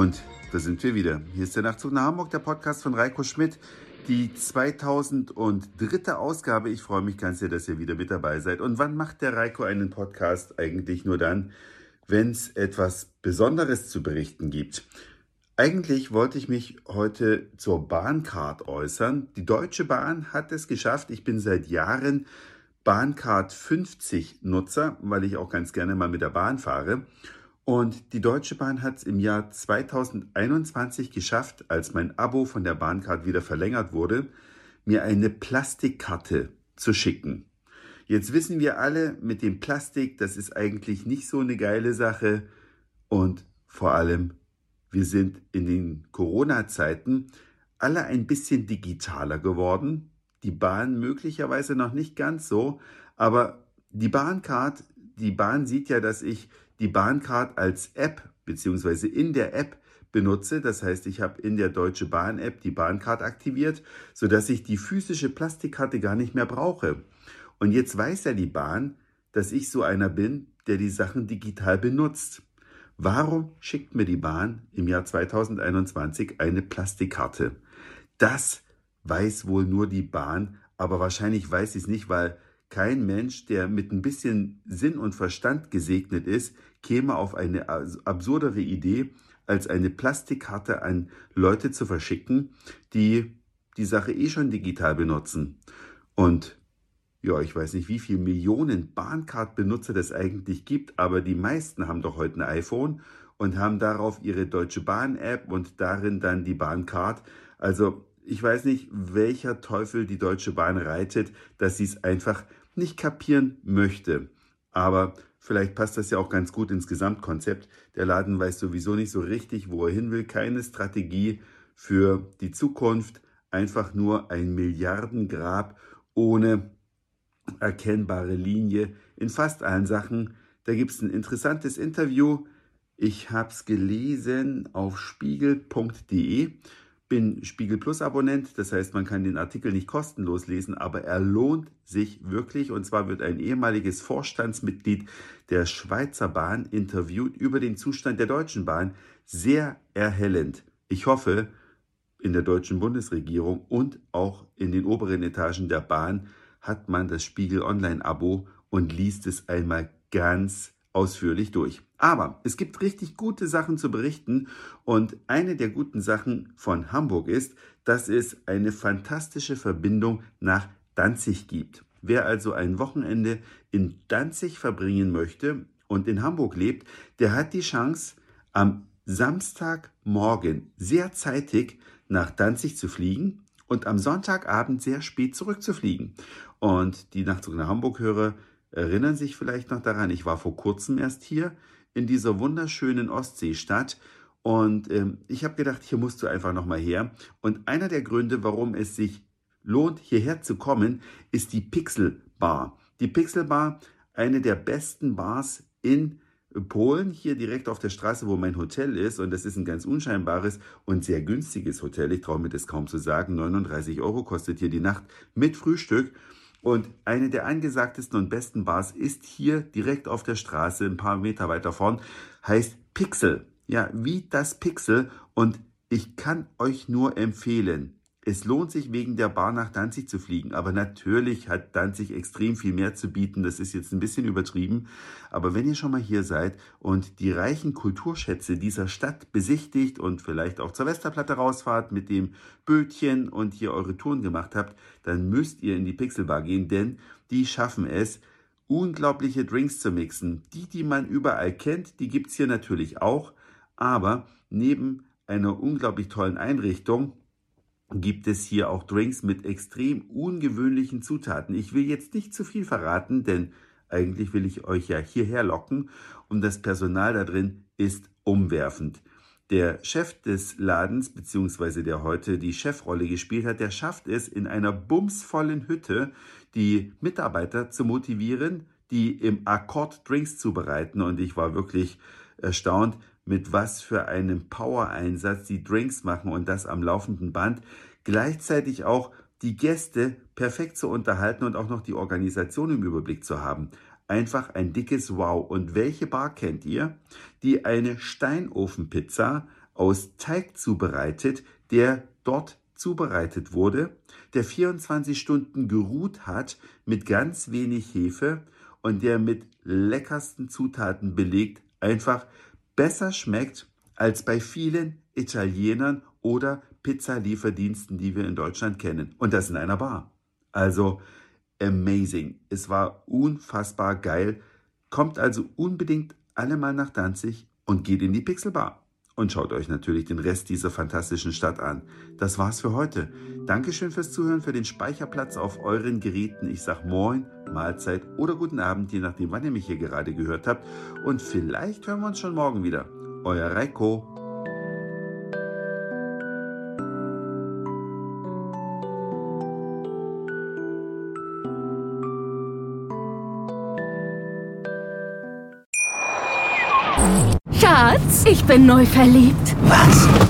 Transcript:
Und da sind wir wieder. Hier ist der Nachtzug nach Hamburg, der Podcast von Reiko Schmidt. Die 2003. Ausgabe. Ich freue mich ganz sehr, dass ihr wieder mit dabei seid. Und wann macht der Reiko einen Podcast? Eigentlich nur dann, wenn es etwas Besonderes zu berichten gibt. Eigentlich wollte ich mich heute zur Bahncard äußern. Die Deutsche Bahn hat es geschafft. Ich bin seit Jahren Bahncard 50 Nutzer, weil ich auch ganz gerne mal mit der Bahn fahre. Und die Deutsche Bahn hat es im Jahr 2021 geschafft, als mein Abo von der Bahncard wieder verlängert wurde, mir eine Plastikkarte zu schicken. Jetzt wissen wir alle, mit dem Plastik, das ist eigentlich nicht so eine geile Sache. Und vor allem, wir sind in den Corona-Zeiten alle ein bisschen digitaler geworden. Die Bahn möglicherweise noch nicht ganz so, aber die Bahncard, die Bahn sieht ja, dass ich die Bahncard als App beziehungsweise in der App benutze. Das heißt, ich habe in der Deutsche Bahn App die Bahncard aktiviert, sodass ich die physische Plastikkarte gar nicht mehr brauche. Und jetzt weiß ja die Bahn, dass ich so einer bin, der die Sachen digital benutzt. Warum schickt mir die Bahn im Jahr 2021 eine Plastikkarte? Das weiß wohl nur die Bahn, aber wahrscheinlich weiß sie es nicht, weil kein Mensch, der mit ein bisschen Sinn und Verstand gesegnet ist, käme auf eine absurdere Idee, als eine Plastikkarte an Leute zu verschicken, die die Sache eh schon digital benutzen. Und ja, ich weiß nicht, wie viele Millionen Bahncard-Benutzer das eigentlich gibt, aber die meisten haben doch heute ein iPhone und haben darauf ihre Deutsche Bahn-App und darin dann die Bahncard. Also ich weiß nicht, welcher Teufel die Deutsche Bahn reitet, dass sie es einfach nicht kapieren möchte. Aber vielleicht passt das ja auch ganz gut ins Gesamtkonzept. Der Laden weiß sowieso nicht so richtig, wo er hin will. Keine Strategie für die Zukunft. Einfach nur ein Milliardengrab ohne erkennbare Linie in fast allen Sachen. Da gibt es ein interessantes Interview. Ich habe es gelesen auf spiegel.de bin Spiegel Plus Abonnent, das heißt, man kann den Artikel nicht kostenlos lesen, aber er lohnt sich wirklich. Und zwar wird ein ehemaliges Vorstandsmitglied der Schweizer Bahn interviewt über den Zustand der Deutschen Bahn. Sehr erhellend. Ich hoffe, in der deutschen Bundesregierung und auch in den oberen Etagen der Bahn hat man das Spiegel Online-Abo und liest es einmal ganz ausführlich durch. Aber es gibt richtig gute Sachen zu berichten und eine der guten Sachen von Hamburg ist, dass es eine fantastische Verbindung nach Danzig gibt. Wer also ein Wochenende in Danzig verbringen möchte und in Hamburg lebt, der hat die Chance, am Samstagmorgen sehr zeitig nach Danzig zu fliegen und am Sonntagabend sehr spät zurückzufliegen. Und die Nachtzug nach Hamburg-Hörer erinnern sich vielleicht noch daran, ich war vor kurzem erst hier in dieser wunderschönen Ostseestadt und ähm, ich habe gedacht, hier musst du einfach nochmal her. Und einer der Gründe, warum es sich lohnt, hierher zu kommen, ist die Pixel Bar. Die Pixel Bar, eine der besten Bars in Polen, hier direkt auf der Straße, wo mein Hotel ist. Und das ist ein ganz unscheinbares und sehr günstiges Hotel. Ich traue mir das kaum zu sagen. 39 Euro kostet hier die Nacht mit Frühstück. Und eine der angesagtesten und besten Bars ist hier direkt auf der Straße, ein paar Meter weiter vorn, heißt Pixel. Ja, wie das Pixel. Und ich kann euch nur empfehlen, es lohnt sich wegen der Bar nach Danzig zu fliegen, aber natürlich hat Danzig extrem viel mehr zu bieten. Das ist jetzt ein bisschen übertrieben. Aber wenn ihr schon mal hier seid und die reichen Kulturschätze dieser Stadt besichtigt und vielleicht auch zur Westerplatte rausfahrt mit dem Bötchen und hier eure Touren gemacht habt, dann müsst ihr in die Pixelbar gehen, denn die schaffen es, unglaubliche Drinks zu mixen. Die, die man überall kennt, die gibt's hier natürlich auch. Aber neben einer unglaublich tollen Einrichtung gibt es hier auch Drinks mit extrem ungewöhnlichen Zutaten. Ich will jetzt nicht zu viel verraten, denn eigentlich will ich euch ja hierher locken und das Personal da drin ist umwerfend. Der Chef des Ladens, beziehungsweise der heute die Chefrolle gespielt hat, der schafft es in einer bumsvollen Hütte, die Mitarbeiter zu motivieren, die im Akkord Drinks zubereiten. Und ich war wirklich erstaunt, mit was für einem Power-Einsatz die Drinks machen und das am laufenden Band. Gleichzeitig auch die Gäste perfekt zu unterhalten und auch noch die Organisation im Überblick zu haben. Einfach ein dickes Wow. Und welche Bar kennt ihr, die eine Steinofenpizza aus Teig zubereitet, der dort zubereitet wurde, der 24 Stunden geruht hat mit ganz wenig Hefe und der mit leckersten Zutaten belegt einfach besser schmeckt als bei vielen Italienern oder Pizzalieferdiensten, die wir in Deutschland kennen. Und das in einer Bar. Also amazing. Es war unfassbar geil. Kommt also unbedingt alle mal nach Danzig und geht in die Pixelbar. Und schaut euch natürlich den Rest dieser fantastischen Stadt an. Das war's für heute. Dankeschön fürs Zuhören, für den Speicherplatz auf euren Geräten. Ich sag Moin, Mahlzeit oder guten Abend, je nachdem, wann ihr mich hier gerade gehört habt. Und vielleicht hören wir uns schon morgen wieder. Euer Reiko. Schatz, ich bin neu verliebt. Was?